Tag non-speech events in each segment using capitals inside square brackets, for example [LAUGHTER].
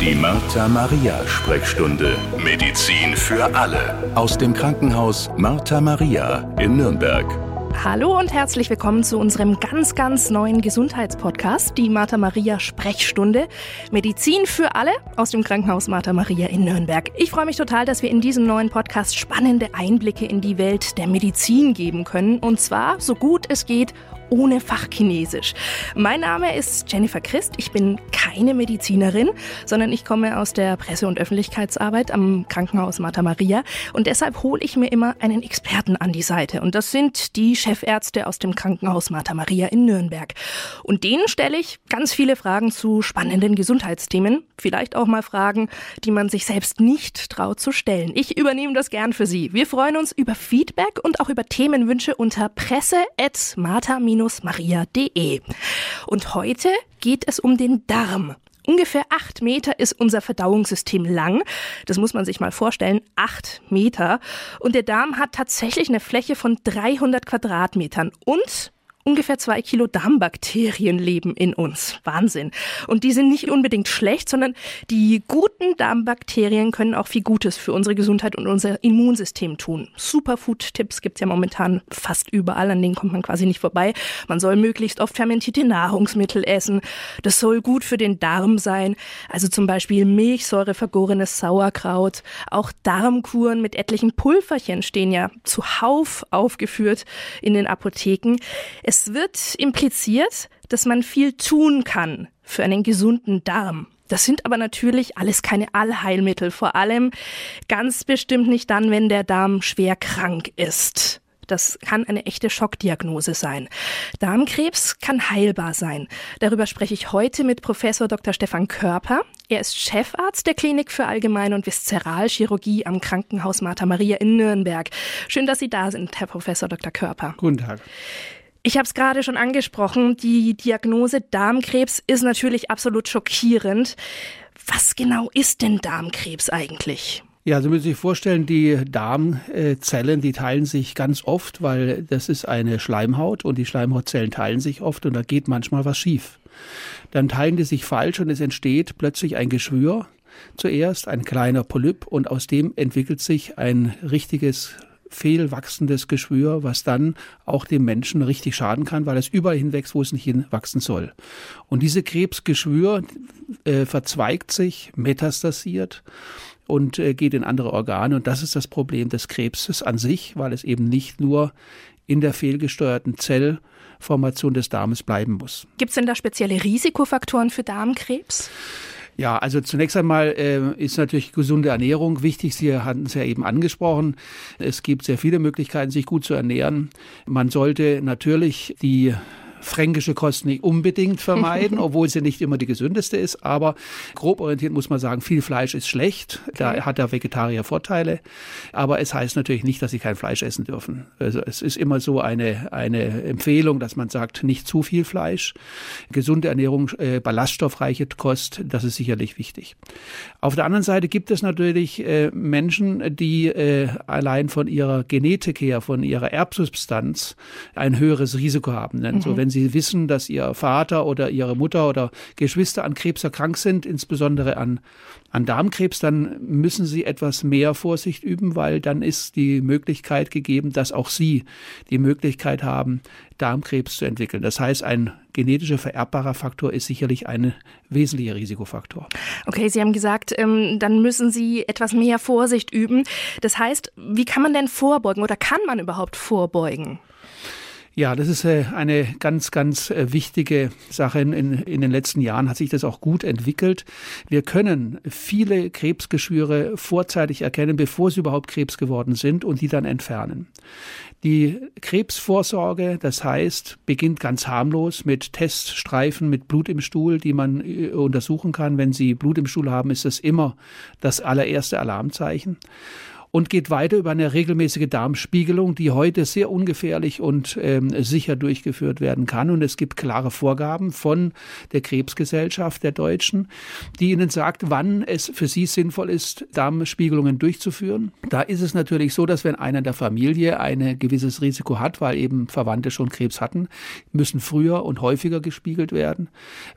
Die Martha Maria Sprechstunde. Medizin für alle. Aus dem Krankenhaus Martha Maria in Nürnberg. Hallo und herzlich willkommen zu unserem ganz, ganz neuen Gesundheitspodcast, die Martha Maria Sprechstunde. Medizin für alle aus dem Krankenhaus Martha Maria in Nürnberg. Ich freue mich total, dass wir in diesem neuen Podcast spannende Einblicke in die Welt der Medizin geben können. Und zwar so gut es geht ohne Fachchinesisch. Mein Name ist Jennifer Christ. Ich bin keine Medizinerin, sondern ich komme aus der Presse- und Öffentlichkeitsarbeit am Krankenhaus Martha Maria. Und deshalb hole ich mir immer einen Experten an die Seite. Und das sind die Chefärzte aus dem Krankenhaus Martha Maria in Nürnberg. Und denen stelle ich ganz viele Fragen zu spannenden Gesundheitsthemen. Vielleicht auch mal Fragen, die man sich selbst nicht traut zu stellen. Ich übernehme das gern für Sie. Wir freuen uns über Feedback und auch über Themenwünsche unter presse.martha maria.de. Und heute geht es um den Darm. Ungefähr acht Meter ist unser Verdauungssystem lang. Das muss man sich mal vorstellen. Acht Meter. Und der Darm hat tatsächlich eine Fläche von 300 Quadratmetern. Und Ungefähr zwei Kilo Darmbakterien leben in uns. Wahnsinn. Und die sind nicht unbedingt schlecht, sondern die guten Darmbakterien können auch viel Gutes für unsere Gesundheit und unser Immunsystem tun. Superfood-Tipps gibt's ja momentan fast überall, an denen kommt man quasi nicht vorbei. Man soll möglichst oft fermentierte Nahrungsmittel essen. Das soll gut für den Darm sein. Also zum Beispiel Milchsäure, vergorenes Sauerkraut. Auch Darmkuren mit etlichen Pulverchen stehen ja zuhauf aufgeführt in den Apotheken. Es es wird impliziert, dass man viel tun kann für einen gesunden Darm. Das sind aber natürlich alles keine Allheilmittel, vor allem ganz bestimmt nicht dann, wenn der Darm schwer krank ist. Das kann eine echte Schockdiagnose sein. Darmkrebs kann heilbar sein. Darüber spreche ich heute mit Professor Dr. Stefan Körper. Er ist Chefarzt der Klinik für Allgemeine und Viszeralchirurgie am Krankenhaus Martha Maria in Nürnberg. Schön, dass Sie da sind, Herr Professor Dr. Körper. Guten Tag. Ich habe es gerade schon angesprochen, die Diagnose Darmkrebs ist natürlich absolut schockierend. Was genau ist denn Darmkrebs eigentlich? Ja, Sie müssen sich vorstellen, die Darmzellen, die teilen sich ganz oft, weil das ist eine Schleimhaut und die Schleimhautzellen teilen sich oft und da geht manchmal was schief. Dann teilen die sich falsch und es entsteht plötzlich ein Geschwür. Zuerst ein kleiner Polyp und aus dem entwickelt sich ein richtiges fehlwachsendes Geschwür, was dann auch dem Menschen richtig schaden kann, weil es überall hinwächst, wo es nicht hinwachsen soll. Und diese Krebsgeschwür äh, verzweigt sich, metastasiert und äh, geht in andere Organe. Und das ist das Problem des Krebses an sich, weil es eben nicht nur in der fehlgesteuerten Zellformation des Darmes bleiben muss. Gibt es denn da spezielle Risikofaktoren für Darmkrebs? Ja, also zunächst einmal äh, ist natürlich gesunde Ernährung wichtig. Sie hatten es ja eben angesprochen. Es gibt sehr viele Möglichkeiten, sich gut zu ernähren. Man sollte natürlich die fränkische Kost nicht unbedingt vermeiden, [LAUGHS] obwohl sie nicht immer die gesündeste ist. Aber grob orientiert muss man sagen, viel Fleisch ist schlecht. Da hat der Vegetarier Vorteile. Aber es heißt natürlich nicht, dass sie kein Fleisch essen dürfen. Also es ist immer so eine, eine Empfehlung, dass man sagt, nicht zu viel Fleisch. Gesunde Ernährung, äh, ballaststoffreiche Kost, das ist sicherlich wichtig. Auf der anderen Seite gibt es natürlich äh, Menschen, die äh, allein von ihrer Genetik her, von ihrer Erbsubstanz ein höheres Risiko haben. Denn mhm. so, wenn Sie wissen, dass Ihr Vater oder Ihre Mutter oder Geschwister an Krebs erkrankt sind, insbesondere an, an Darmkrebs, dann müssen Sie etwas mehr Vorsicht üben, weil dann ist die Möglichkeit gegeben, dass auch Sie die Möglichkeit haben, Darmkrebs zu entwickeln. Das heißt, ein genetischer vererbbarer Faktor ist sicherlich ein wesentlicher Risikofaktor. Okay, Sie haben gesagt, ähm, dann müssen Sie etwas mehr Vorsicht üben. Das heißt, wie kann man denn vorbeugen oder kann man überhaupt vorbeugen? Ja, das ist äh, eine ganz, ganz äh, wichtige Sache. In, in den letzten Jahren hat sich das auch gut entwickelt. Wir können viele Krebsgeschwüre vorzeitig erkennen, bevor sie überhaupt Krebs geworden sind und die dann entfernen. Die Krebsvorsorge, das heißt, beginnt ganz harmlos mit Teststreifen mit Blut im Stuhl, die man äh, untersuchen kann. Wenn Sie Blut im Stuhl haben, ist das immer das allererste Alarmzeichen. Und geht weiter über eine regelmäßige Darmspiegelung, die heute sehr ungefährlich und ähm, sicher durchgeführt werden kann. Und es gibt klare Vorgaben von der Krebsgesellschaft der Deutschen, die ihnen sagt, wann es für sie sinnvoll ist, Darmspiegelungen durchzuführen. Da ist es natürlich so, dass wenn einer der Familie ein gewisses Risiko hat, weil eben Verwandte schon Krebs hatten, müssen früher und häufiger gespiegelt werden,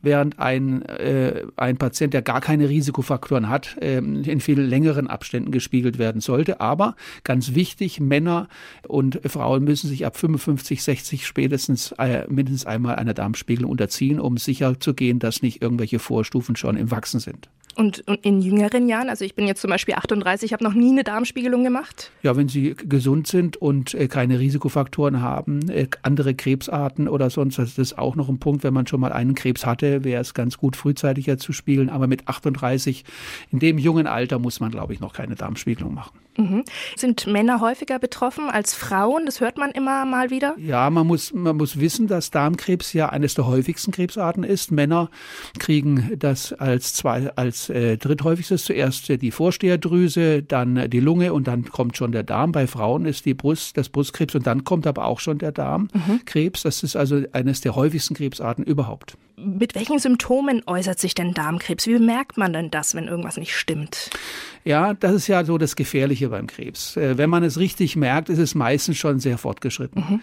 während ein, äh, ein Patient, der gar keine Risikofaktoren hat, äh, in viel längeren Abständen gespiegelt werden sollte. Aber ganz wichtig, Männer und Frauen müssen sich ab 55, 60 spätestens äh, mindestens einmal einer Darmspiegelung unterziehen, um sicher zu gehen, dass nicht irgendwelche Vorstufen schon im Wachsen sind. Und, in jüngeren Jahren, also ich bin jetzt zum Beispiel 38, habe noch nie eine Darmspiegelung gemacht. Ja, wenn Sie gesund sind und äh, keine Risikofaktoren haben, äh, andere Krebsarten oder sonst, das ist auch noch ein Punkt, wenn man schon mal einen Krebs hatte, wäre es ganz gut, frühzeitiger zu spiegeln. Aber mit 38, in dem jungen Alter, muss man, glaube ich, noch keine Darmspiegelung machen. Mhm. Sind Männer häufiger betroffen als Frauen? Das hört man immer mal wieder. Ja, man muss, man muss wissen, dass Darmkrebs ja eines der häufigsten Krebsarten ist. Männer kriegen das als zwei, als äh, dritthäufigstes zuerst die Vorsteherdrüse, dann die Lunge und dann kommt schon der Darm. Bei Frauen ist die Brust, das Brustkrebs und dann kommt aber auch schon der Darmkrebs. Mhm. Das ist also eines der häufigsten Krebsarten überhaupt. Mit welchen Symptomen äußert sich denn Darmkrebs? Wie bemerkt man denn das, wenn irgendwas nicht stimmt? Ja, das ist ja so das Gefährliche beim Krebs. Äh, wenn man es richtig merkt, ist es meistens schon sehr fortgeschritten. Mhm.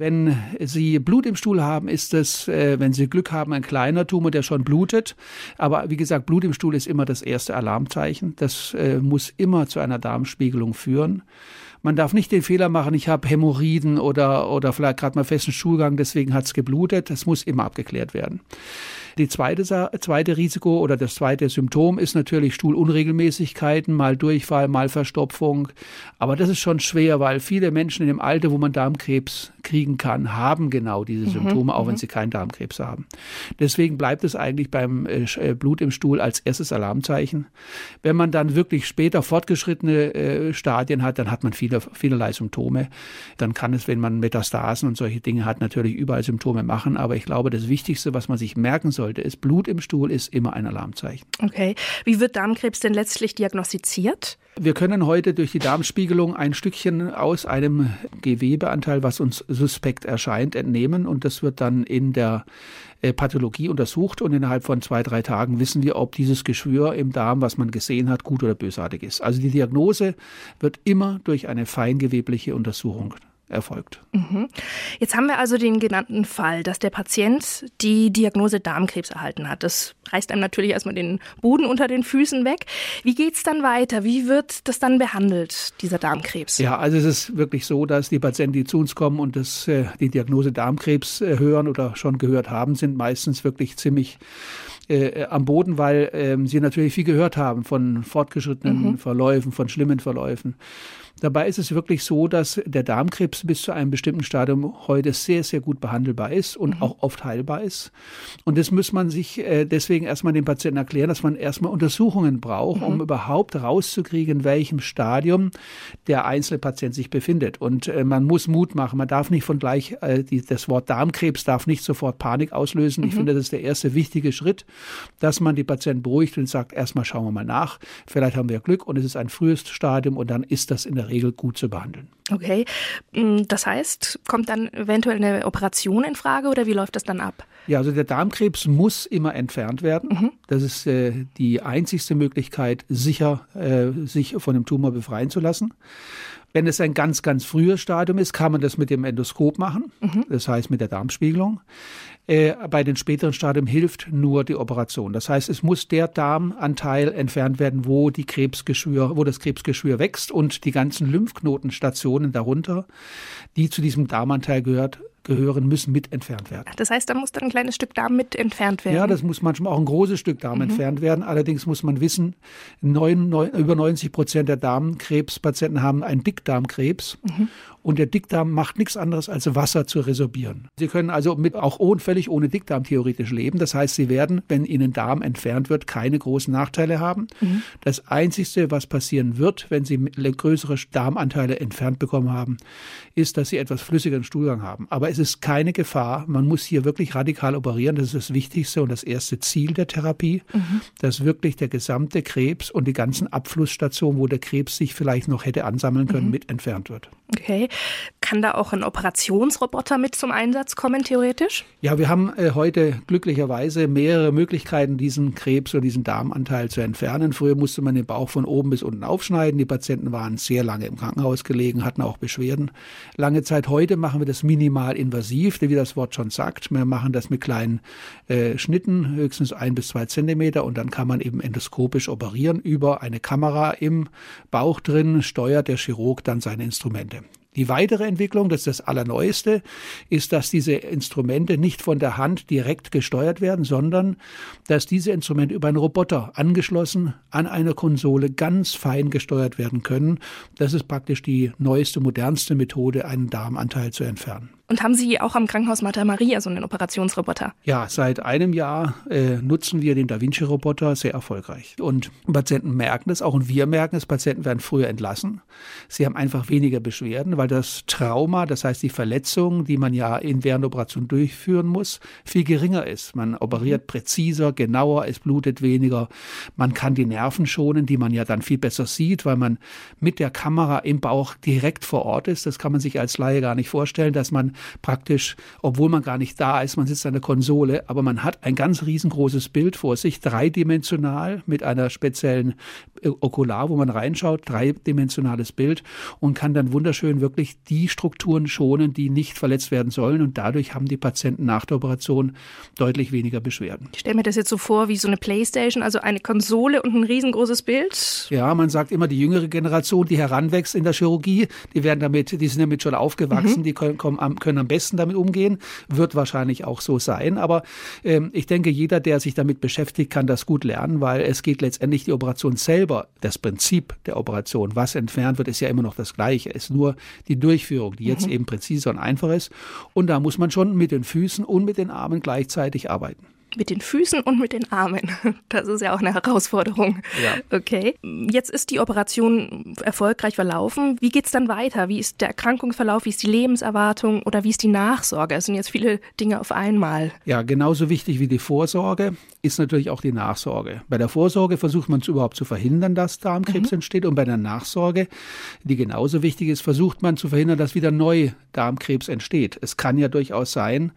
Wenn Sie Blut im Stuhl haben, ist es, äh, wenn Sie Glück haben, ein kleiner Tumor, der schon blutet. Aber wie gesagt, Blut im Stuhl ist immer das erste Alarmzeichen. Das äh, muss immer zu einer Darmspiegelung führen. Man darf nicht den Fehler machen, ich habe Hämorrhoiden oder, oder vielleicht gerade mal festen Stuhlgang, deswegen hat es geblutet. Das muss immer abgeklärt werden. Die zweite, zweite Risiko oder das zweite Symptom ist natürlich Stuhlunregelmäßigkeiten, mal Durchfall, mal Verstopfung. Aber das ist schon schwer, weil viele Menschen in dem Alter, wo man Darmkrebs kriegen kann, haben genau diese mhm, Symptome, mhm, auch wenn sie keinen Darmkrebs haben. Deswegen bleibt es eigentlich beim äh, äh, Blut im Stuhl als erstes Alarmzeichen. Wenn man dann wirklich später fortgeschrittene äh, Stadien hat, dann hat man viele, vielerlei Symptome. Dann kann es, wenn man Metastasen und solche Dinge hat, natürlich überall Symptome machen. Aber ich glaube, das Wichtigste, was man sich merken soll, sollte, ist Blut im Stuhl ist immer ein Alarmzeichen. Okay. Wie wird Darmkrebs denn letztlich diagnostiziert? Wir können heute durch die Darmspiegelung ein Stückchen aus einem Gewebeanteil, was uns suspekt erscheint, entnehmen und das wird dann in der äh, Pathologie untersucht und innerhalb von zwei, drei Tagen wissen wir, ob dieses Geschwür im Darm, was man gesehen hat, gut oder bösartig ist. Also die Diagnose wird immer durch eine feingewebliche Untersuchung erfolgt. Mhm. Jetzt haben wir also den genannten Fall, dass der Patient die Diagnose Darmkrebs erhalten hat. Das reißt einem natürlich erstmal den Boden unter den Füßen weg. Wie geht es dann weiter? Wie wird das dann behandelt, dieser Darmkrebs? Ja, also es ist wirklich so, dass die Patienten, die zu uns kommen und das, äh, die Diagnose Darmkrebs äh, hören oder schon gehört haben, sind meistens wirklich ziemlich äh, am Boden, weil ähm, sie natürlich viel gehört haben von fortgeschrittenen mhm. Verläufen, von schlimmen Verläufen. Dabei ist es wirklich so, dass der Darmkrebs bis zu einem bestimmten Stadium heute sehr, sehr gut behandelbar ist und mhm. auch oft heilbar ist. Und das muss man sich äh, deswegen erstmal dem Patienten erklären, dass man erstmal Untersuchungen braucht, mhm. um überhaupt rauszukriegen, in welchem Stadium der einzelne Patient sich befindet. Und äh, man muss Mut machen. Man darf nicht von gleich, äh, die, das Wort Darmkrebs darf nicht sofort Panik auslösen. Mhm. Ich finde, das ist der erste wichtige Schritt, dass man die Patienten beruhigt und sagt, erstmal schauen wir mal nach. Vielleicht haben wir Glück und es ist ein frühes Stadium und dann ist das in der Regel gut zu behandeln. Okay, mm, das heißt, kommt dann eventuell eine Operation in Frage oder wie läuft das dann ab? Ja, also der Darmkrebs muss immer entfernt werden. Mhm. Das ist äh, die einzigste Möglichkeit, sicher äh, sich von dem Tumor befreien zu lassen. Wenn es ein ganz, ganz frühes Stadium ist, kann man das mit dem Endoskop machen, mhm. das heißt mit der Darmspiegelung. Äh, bei den späteren Stadien hilft nur die Operation. Das heißt, es muss der Darmanteil entfernt werden, wo die Krebsgeschwür, wo das Krebsgeschwür wächst und die ganzen Lymphknotenstationen darunter, die zu diesem Darmanteil gehört, gehören, müssen mit entfernt werden. Das heißt, da muss dann ein kleines Stück Darm mit entfernt werden? Ja, das muss manchmal auch ein großes Stück Darm mhm. entfernt werden. Allerdings muss man wissen, neun, neun, über 90 Prozent der Darmkrebspatienten haben einen Dickdarmkrebs. Mhm. Und der Dickdarm macht nichts anderes als Wasser zu resorbieren. Sie können also mit, auch ohne, völlig ohne Dickdarm theoretisch leben. Das heißt, Sie werden, wenn Ihnen Darm entfernt wird, keine großen Nachteile haben. Mhm. Das Einzige, was passieren wird, wenn Sie größere Darmanteile entfernt bekommen haben, ist, dass Sie etwas flüssigeren Stuhlgang haben. Aber es ist keine Gefahr. Man muss hier wirklich radikal operieren. Das ist das Wichtigste und das erste Ziel der Therapie, mhm. dass wirklich der gesamte Krebs und die ganzen Abflussstationen, wo der Krebs sich vielleicht noch hätte ansammeln können, mhm. mit entfernt wird. Okay. Kann da auch ein Operationsroboter mit zum Einsatz kommen, theoretisch? Ja, wir haben äh, heute glücklicherweise mehrere Möglichkeiten, diesen Krebs oder diesen Darmanteil zu entfernen. Früher musste man den Bauch von oben bis unten aufschneiden. Die Patienten waren sehr lange im Krankenhaus gelegen, hatten auch Beschwerden. Lange Zeit heute machen wir das minimal invasiv, wie das Wort schon sagt. Wir machen das mit kleinen äh, Schnitten, höchstens ein bis zwei Zentimeter, und dann kann man eben endoskopisch operieren. Über eine Kamera im Bauch drin steuert der Chirurg dann seine Instrumente. Die weitere Entwicklung, das ist das Allerneueste, ist, dass diese Instrumente nicht von der Hand direkt gesteuert werden, sondern dass diese Instrumente über einen Roboter angeschlossen an einer Konsole ganz fein gesteuert werden können. Das ist praktisch die neueste, modernste Methode, einen Darmanteil zu entfernen. Und haben Sie auch am Krankenhaus Martha Maria so einen Operationsroboter? Ja, seit einem Jahr äh, nutzen wir den Da Vinci-Roboter sehr erfolgreich. Und Patienten merken es, auch und wir merken es, Patienten werden früher entlassen. Sie haben einfach weniger Beschwerden, weil das Trauma, das heißt die Verletzung, die man ja in während der Operation durchführen muss, viel geringer ist. Man operiert präziser, genauer, es blutet weniger. Man kann die Nerven schonen, die man ja dann viel besser sieht, weil man mit der Kamera im Bauch direkt vor Ort ist. Das kann man sich als Laie gar nicht vorstellen, dass man praktisch, obwohl man gar nicht da ist, man sitzt an der Konsole, aber man hat ein ganz riesengroßes Bild vor sich, dreidimensional mit einer speziellen äh, Okular, wo man reinschaut, dreidimensionales Bild und kann dann wunderschön wirklich die Strukturen schonen, die nicht verletzt werden sollen und dadurch haben die Patienten nach der Operation deutlich weniger Beschwerden. Ich stelle mir das jetzt so vor wie so eine Playstation, also eine Konsole und ein riesengroßes Bild. Ja, man sagt immer, die jüngere Generation, die heranwächst in der Chirurgie, die werden damit, die sind damit schon aufgewachsen, mhm. die können, kommen, können können am besten damit umgehen, wird wahrscheinlich auch so sein. Aber ähm, ich denke, jeder, der sich damit beschäftigt, kann das gut lernen, weil es geht letztendlich die Operation selber, das Prinzip der Operation, was entfernt wird, ist ja immer noch das Gleiche. Es ist nur die Durchführung, die jetzt mhm. eben präziser und einfach ist. Und da muss man schon mit den Füßen und mit den Armen gleichzeitig arbeiten. Mit den Füßen und mit den Armen. [LAUGHS] Das ist ja auch eine Herausforderung. Ja. Okay. Jetzt ist die Operation erfolgreich verlaufen. Wie geht es dann weiter? Wie ist der Erkrankungsverlauf? Wie ist die Lebenserwartung? Oder wie ist die Nachsorge? Es sind jetzt viele Dinge auf einmal. Ja, genauso wichtig wie die Vorsorge ist natürlich auch die Nachsorge. Bei der Vorsorge versucht man es überhaupt zu verhindern, dass Darmkrebs mhm. entsteht. Und bei der Nachsorge, die genauso wichtig ist, versucht man zu verhindern, dass wieder neu Darmkrebs entsteht. Es kann ja durchaus sein,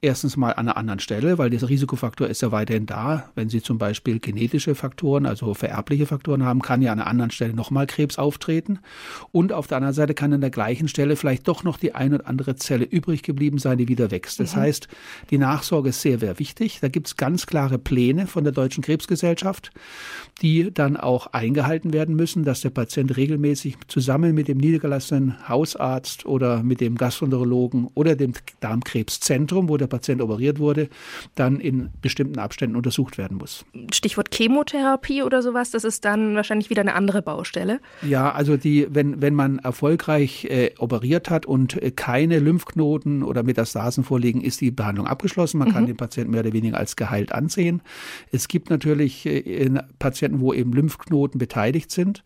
Erstens mal an einer anderen Stelle, weil dieser Risikofaktor ist ja weiterhin da. Wenn Sie zum Beispiel genetische Faktoren, also vererbliche Faktoren haben, kann ja an einer anderen Stelle nochmal Krebs auftreten. Und auf der anderen Seite kann an der gleichen Stelle vielleicht doch noch die eine oder andere Zelle übrig geblieben sein, die wieder wächst. Das mhm. heißt, die Nachsorge ist sehr, sehr wichtig. Da gibt es ganz klare Pläne von der Deutschen Krebsgesellschaft, die dann auch eingehalten werden müssen, dass der Patient regelmäßig zusammen mit dem niedergelassenen Hausarzt oder mit dem Gastroenterologen oder dem Darmkrebszentrum, wo der Patient operiert wurde, dann in bestimmten Abständen untersucht werden muss. Stichwort Chemotherapie oder sowas, das ist dann wahrscheinlich wieder eine andere Baustelle. Ja, also die, wenn, wenn man erfolgreich äh, operiert hat und äh, keine Lymphknoten oder Metastasen vorliegen, ist die Behandlung abgeschlossen. Man mhm. kann den Patienten mehr oder weniger als geheilt ansehen. Es gibt natürlich äh, Patienten, wo eben Lymphknoten beteiligt sind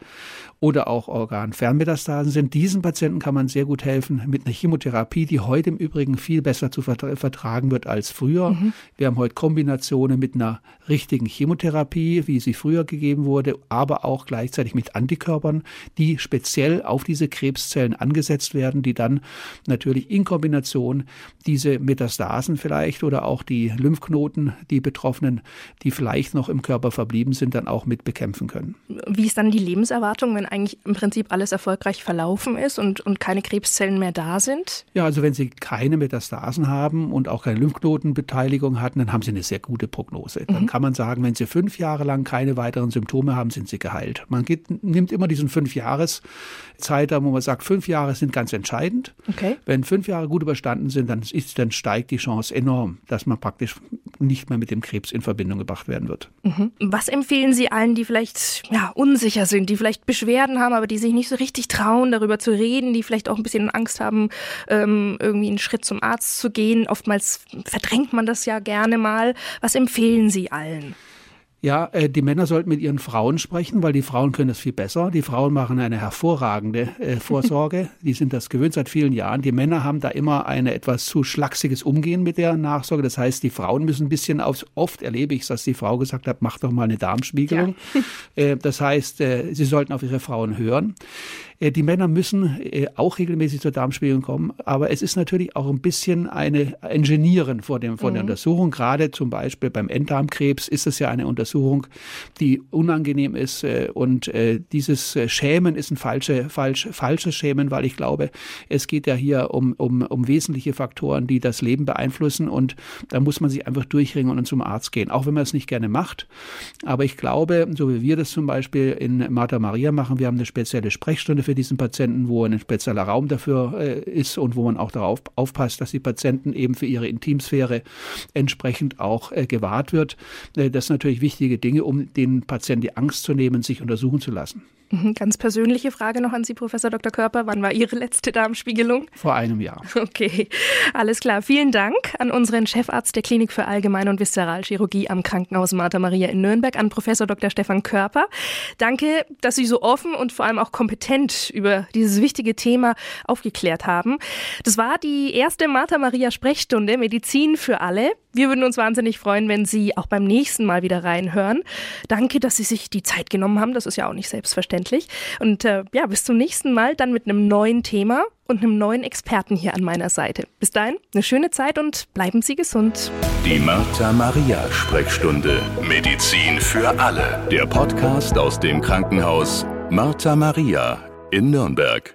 oder auch Organfernmetastasen sind. Diesen Patienten kann man sehr gut helfen mit einer Chemotherapie, die heute im Übrigen viel besser zu vertragen wird als früher. Mhm. Wir haben heute Kombinationen mit einer richtigen Chemotherapie, wie sie früher gegeben wurde, aber auch gleichzeitig mit Antikörpern, die speziell auf diese Krebszellen angesetzt werden, die dann natürlich in Kombination diese Metastasen vielleicht oder auch die Lymphknoten, die Betroffenen, die vielleicht noch im Körper verblieben sind, dann auch mit bekämpfen können. Wie ist dann die Lebenserwartung, wenn eigentlich im Prinzip alles erfolgreich verlaufen ist und, und keine Krebszellen mehr da sind? Ja, also wenn Sie keine Metastasen haben und auch keine Lymphknotenbeteiligung hatten, dann haben sie eine sehr gute Prognose. Dann mhm. kann man sagen, wenn sie fünf Jahre lang keine weiteren Symptome haben, sind sie geheilt. Man geht, nimmt immer diesen fünf Jahres Zeitraum, wo man sagt, fünf Jahre sind ganz entscheidend. Okay. Wenn fünf Jahre gut überstanden sind, dann, ist, dann steigt die Chance enorm, dass man praktisch nicht mehr mit dem Krebs in Verbindung gebracht werden wird. Mhm. Was empfehlen Sie allen, die vielleicht ja, unsicher sind, die vielleicht Beschwerden haben, aber die sich nicht so richtig trauen, darüber zu reden, die vielleicht auch ein bisschen Angst haben, ähm, irgendwie einen Schritt zum Arzt zu gehen? Oftmals verdrängt man das ja gerne mal. Was empfehlen Sie allen? Ja, äh, die Männer sollten mit ihren Frauen sprechen, weil die Frauen können das viel besser. Die Frauen machen eine hervorragende äh, [LAUGHS] Vorsorge. die sind das gewöhnt seit vielen Jahren. Die Männer haben da immer ein etwas zu schlachsiges Umgehen mit der Nachsorge. Das heißt, die Frauen müssen ein bisschen aufs, oft erlebe ich, dass die Frau gesagt hat, mach doch mal eine Darmspiegelung. Ja. [LAUGHS] Äh, das heißt, äh, sie sollten auf ihre Frauen hören. Äh, die Männer müssen äh, auch regelmäßig zur Darmspiegelung kommen, aber es ist natürlich auch ein bisschen eine Ingenieren vor, dem, vor mhm. der Untersuchung. Gerade zum Beispiel beim Enddarmkrebs ist es ja eine Untersuchung, die unangenehm ist äh, und dieses Schämen ist ein falsche, falsch, falsches Schämen, weil ich glaube, es geht ja hier um, um, um wesentliche Faktoren, die das Leben beeinflussen und da muss man sich einfach durchringen und zum Arzt gehen, auch wenn man es nicht gerne macht. Aber ich glaube, so wie wir das zum Beispiel in Martha Maria machen, wir haben eine spezielle Sprechstunde für für diesen Patienten, wo ein spezieller Raum dafür äh, ist und wo man auch darauf aufpasst, dass die Patienten eben für ihre Intimsphäre entsprechend auch äh, gewahrt wird. Äh, das sind natürlich wichtige Dinge, um den Patienten die Angst zu nehmen, sich untersuchen zu lassen. Mhm, ganz persönliche Frage noch an Sie, Professor Dr. Körper. Wann war Ihre letzte Darmspiegelung? Vor einem Jahr. Okay, alles klar. Vielen Dank an unseren Chefarzt der Klinik für Allgemeine und Viszeralchirurgie am Krankenhaus Martha Maria in Nürnberg, an Professor Dr. Stefan Körper. Danke, dass Sie so offen und vor allem auch kompetent über dieses wichtige Thema aufgeklärt haben. Das war die erste Martha Maria Sprechstunde Medizin für alle. Wir würden uns wahnsinnig freuen, wenn Sie auch beim nächsten Mal wieder reinhören. Danke, dass Sie sich die Zeit genommen haben. Das ist ja auch nicht selbstverständlich. Und äh, ja, bis zum nächsten Mal dann mit einem neuen Thema und einem neuen Experten hier an meiner Seite. Bis dahin, eine schöne Zeit und bleiben Sie gesund. Die Martha Maria Sprechstunde. Medizin für alle. Der Podcast aus dem Krankenhaus Martha Maria in Nürnberg.